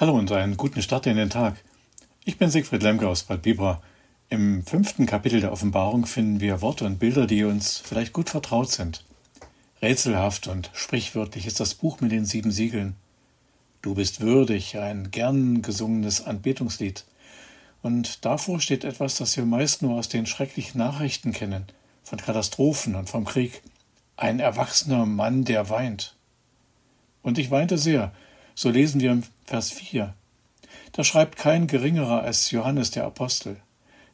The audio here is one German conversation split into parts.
Hallo und einen guten Start in den Tag. Ich bin Siegfried Lemke aus Bad Bibra. Im fünften Kapitel der Offenbarung finden wir Worte und Bilder, die uns vielleicht gut vertraut sind. Rätselhaft und sprichwörtlich ist das Buch mit den sieben Siegeln. Du bist würdig, ein gern gesungenes Anbetungslied. Und davor steht etwas, das wir meist nur aus den schrecklichen Nachrichten kennen, von Katastrophen und vom Krieg. Ein erwachsener Mann, der weint. Und ich weinte sehr, so lesen wir im Vers 4. Da schreibt kein geringerer als Johannes der Apostel,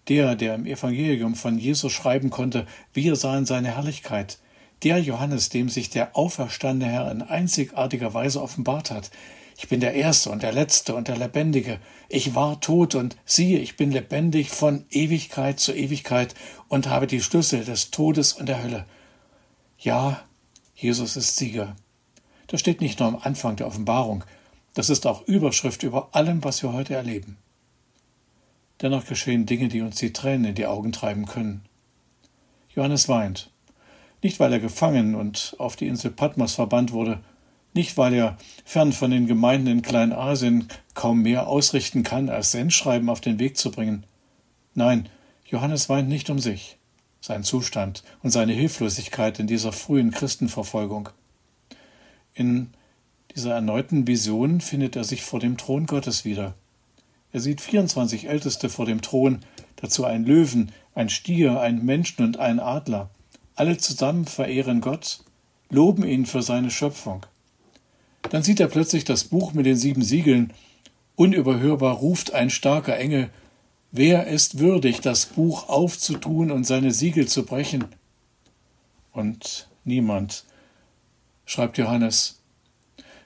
der, der im Evangelium von Jesus schreiben konnte, wir sahen seine Herrlichkeit, der Johannes, dem sich der auferstandene Herr in einzigartiger Weise offenbart hat. Ich bin der Erste und der Letzte und der Lebendige. Ich war tot und siehe, ich bin lebendig von Ewigkeit zu Ewigkeit und habe die Schlüssel des Todes und der Hölle. Ja, Jesus ist Sieger. Das steht nicht nur am Anfang der Offenbarung, das ist auch Überschrift über allem, was wir heute erleben. Dennoch geschehen Dinge, die uns die Tränen in die Augen treiben können. Johannes weint, nicht weil er gefangen und auf die Insel Patmos verbannt wurde, nicht weil er fern von den Gemeinden in Kleinasien kaum mehr ausrichten kann, als Sendschreiben auf den Weg zu bringen. Nein, Johannes weint nicht um sich, sein Zustand und seine Hilflosigkeit in dieser frühen Christenverfolgung. In dieser erneuten Vision findet er sich vor dem Thron Gottes wieder. Er sieht 24 Älteste vor dem Thron, dazu ein Löwen, ein Stier, ein Menschen und ein Adler. Alle zusammen verehren Gott, loben ihn für seine Schöpfung. Dann sieht er plötzlich das Buch mit den sieben Siegeln. Unüberhörbar ruft ein starker Engel, Wer ist würdig, das Buch aufzutun und seine Siegel zu brechen? Und niemand schreibt Johannes.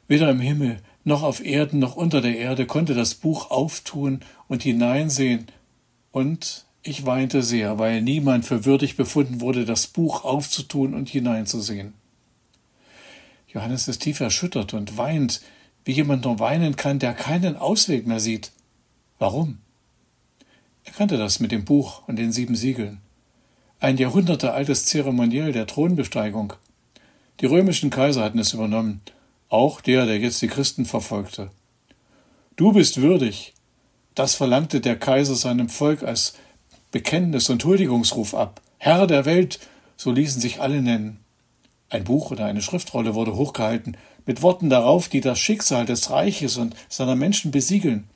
Weder im Himmel noch auf Erden noch unter der Erde konnte das Buch auftun und hineinsehen, und ich weinte sehr, weil niemand für würdig befunden wurde, das Buch aufzutun und hineinzusehen. Johannes ist tief erschüttert und weint, wie jemand nur weinen kann, der keinen Ausweg mehr sieht. Warum? Er kannte das mit dem Buch und den sieben Siegeln. Ein jahrhundertealtes Zeremoniell der Thronbesteigung. Die römischen Kaiser hatten es übernommen, auch der, der jetzt die Christen verfolgte. Du bist würdig. Das verlangte der Kaiser seinem Volk als Bekenntnis und Huldigungsruf ab. Herr der Welt, so ließen sich alle nennen. Ein Buch oder eine Schriftrolle wurde hochgehalten, mit Worten darauf, die das Schicksal des Reiches und seiner Menschen besiegeln.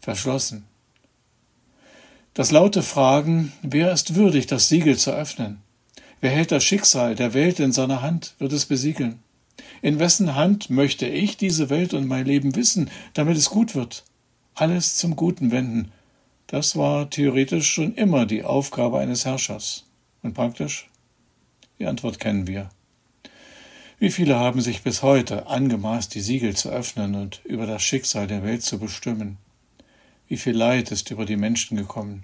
Verschlossen. Das laute Fragen, wer ist würdig, das Siegel zu öffnen? Wer hält das Schicksal der Welt in seiner Hand, wird es besiegeln. In wessen Hand möchte ich diese Welt und mein Leben wissen, damit es gut wird? Alles zum Guten wenden. Das war theoretisch schon immer die Aufgabe eines Herrschers. Und praktisch? Die Antwort kennen wir. Wie viele haben sich bis heute angemaßt, die Siegel zu öffnen und über das Schicksal der Welt zu bestimmen? Wie viel Leid ist über die Menschen gekommen?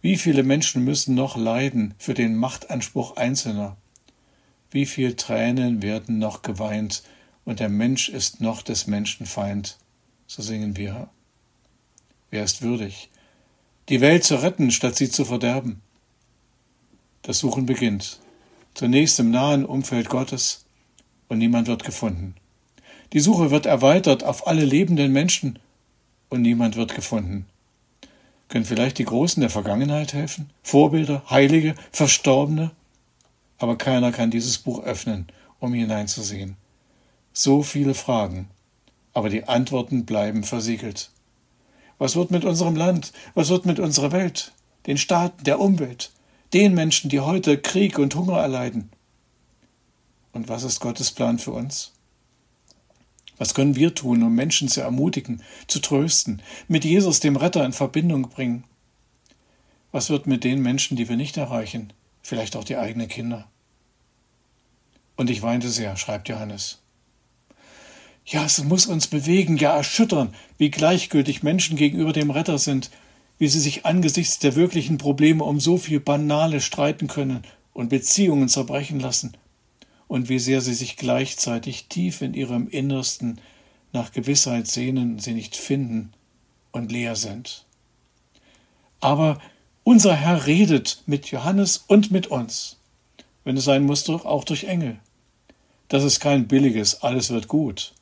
Wie viele Menschen müssen noch leiden für den Machtanspruch Einzelner? Wie viel Tränen werden noch geweint und der Mensch ist noch des Menschen Feind? So singen wir. Wer ist würdig, die Welt zu retten, statt sie zu verderben? Das Suchen beginnt. Zunächst im nahen Umfeld Gottes und niemand wird gefunden. Die Suche wird erweitert auf alle lebenden Menschen und niemand wird gefunden. Können vielleicht die Großen der Vergangenheit helfen? Vorbilder, Heilige, Verstorbene? Aber keiner kann dieses Buch öffnen, um hineinzusehen. So viele Fragen, aber die Antworten bleiben versiegelt. Was wird mit unserem Land? Was wird mit unserer Welt? Den Staaten, der Umwelt? Den Menschen, die heute Krieg und Hunger erleiden? Und was ist Gottes Plan für uns? Was können wir tun, um Menschen zu ermutigen, zu trösten, mit Jesus, dem Retter, in Verbindung bringen? Was wird mit den Menschen, die wir nicht erreichen, vielleicht auch die eigenen Kinder? Und ich weinte sehr, schreibt Johannes. Ja, es muss uns bewegen, ja erschüttern, wie gleichgültig Menschen gegenüber dem Retter sind, wie sie sich angesichts der wirklichen Probleme um so viel Banale streiten können und Beziehungen zerbrechen lassen und wie sehr sie sich gleichzeitig tief in ihrem Innersten nach Gewissheit sehnen, sie nicht finden und leer sind. Aber unser Herr redet mit Johannes und mit uns, wenn es sein muss, auch durch Engel. Das ist kein billiges, alles wird gut.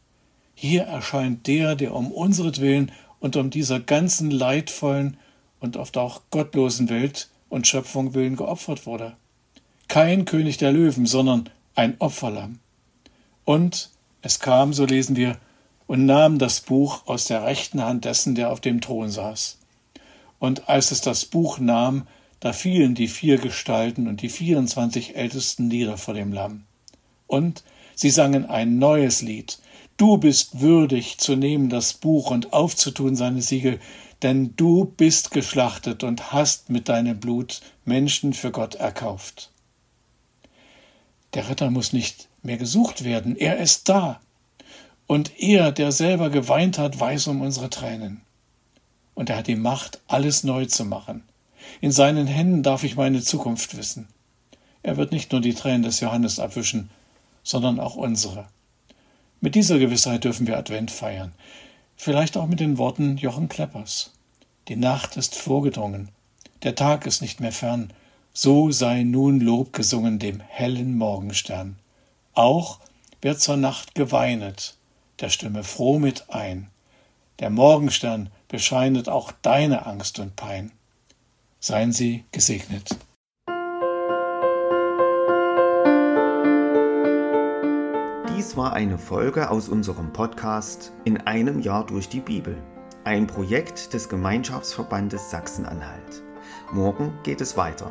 Hier erscheint der, der um unseretwillen und um dieser ganzen leidvollen und oft auch gottlosen Welt und Schöpfung willen geopfert wurde. Kein König der Löwen, sondern ein Opferlamm. Und es kam, so lesen wir, und nahm das Buch aus der rechten Hand dessen, der auf dem Thron saß. Und als es das Buch nahm, da fielen die vier Gestalten und die vierundzwanzig Ältesten nieder vor dem Lamm. Und sie sangen ein neues Lied. Du bist würdig zu nehmen das Buch und aufzutun seine Siegel, denn du bist geschlachtet und hast mit deinem Blut Menschen für Gott erkauft. Der Retter muss nicht mehr gesucht werden, er ist da. Und er, der selber geweint hat, weiß um unsere Tränen. Und er hat die Macht, alles neu zu machen. In seinen Händen darf ich meine Zukunft wissen. Er wird nicht nur die Tränen des Johannes abwischen, sondern auch unsere. Mit dieser Gewissheit dürfen wir Advent feiern. Vielleicht auch mit den Worten Jochen Kleppers. Die Nacht ist vorgedrungen, der Tag ist nicht mehr fern, so sei nun Lob gesungen dem hellen Morgenstern. Auch wird zur Nacht geweinet, der stimme froh mit ein. Der Morgenstern bescheinet auch deine Angst und Pein. Seien Sie gesegnet. Dies war eine Folge aus unserem Podcast In einem Jahr durch die Bibel, ein Projekt des Gemeinschaftsverbandes Sachsen-Anhalt. Morgen geht es weiter.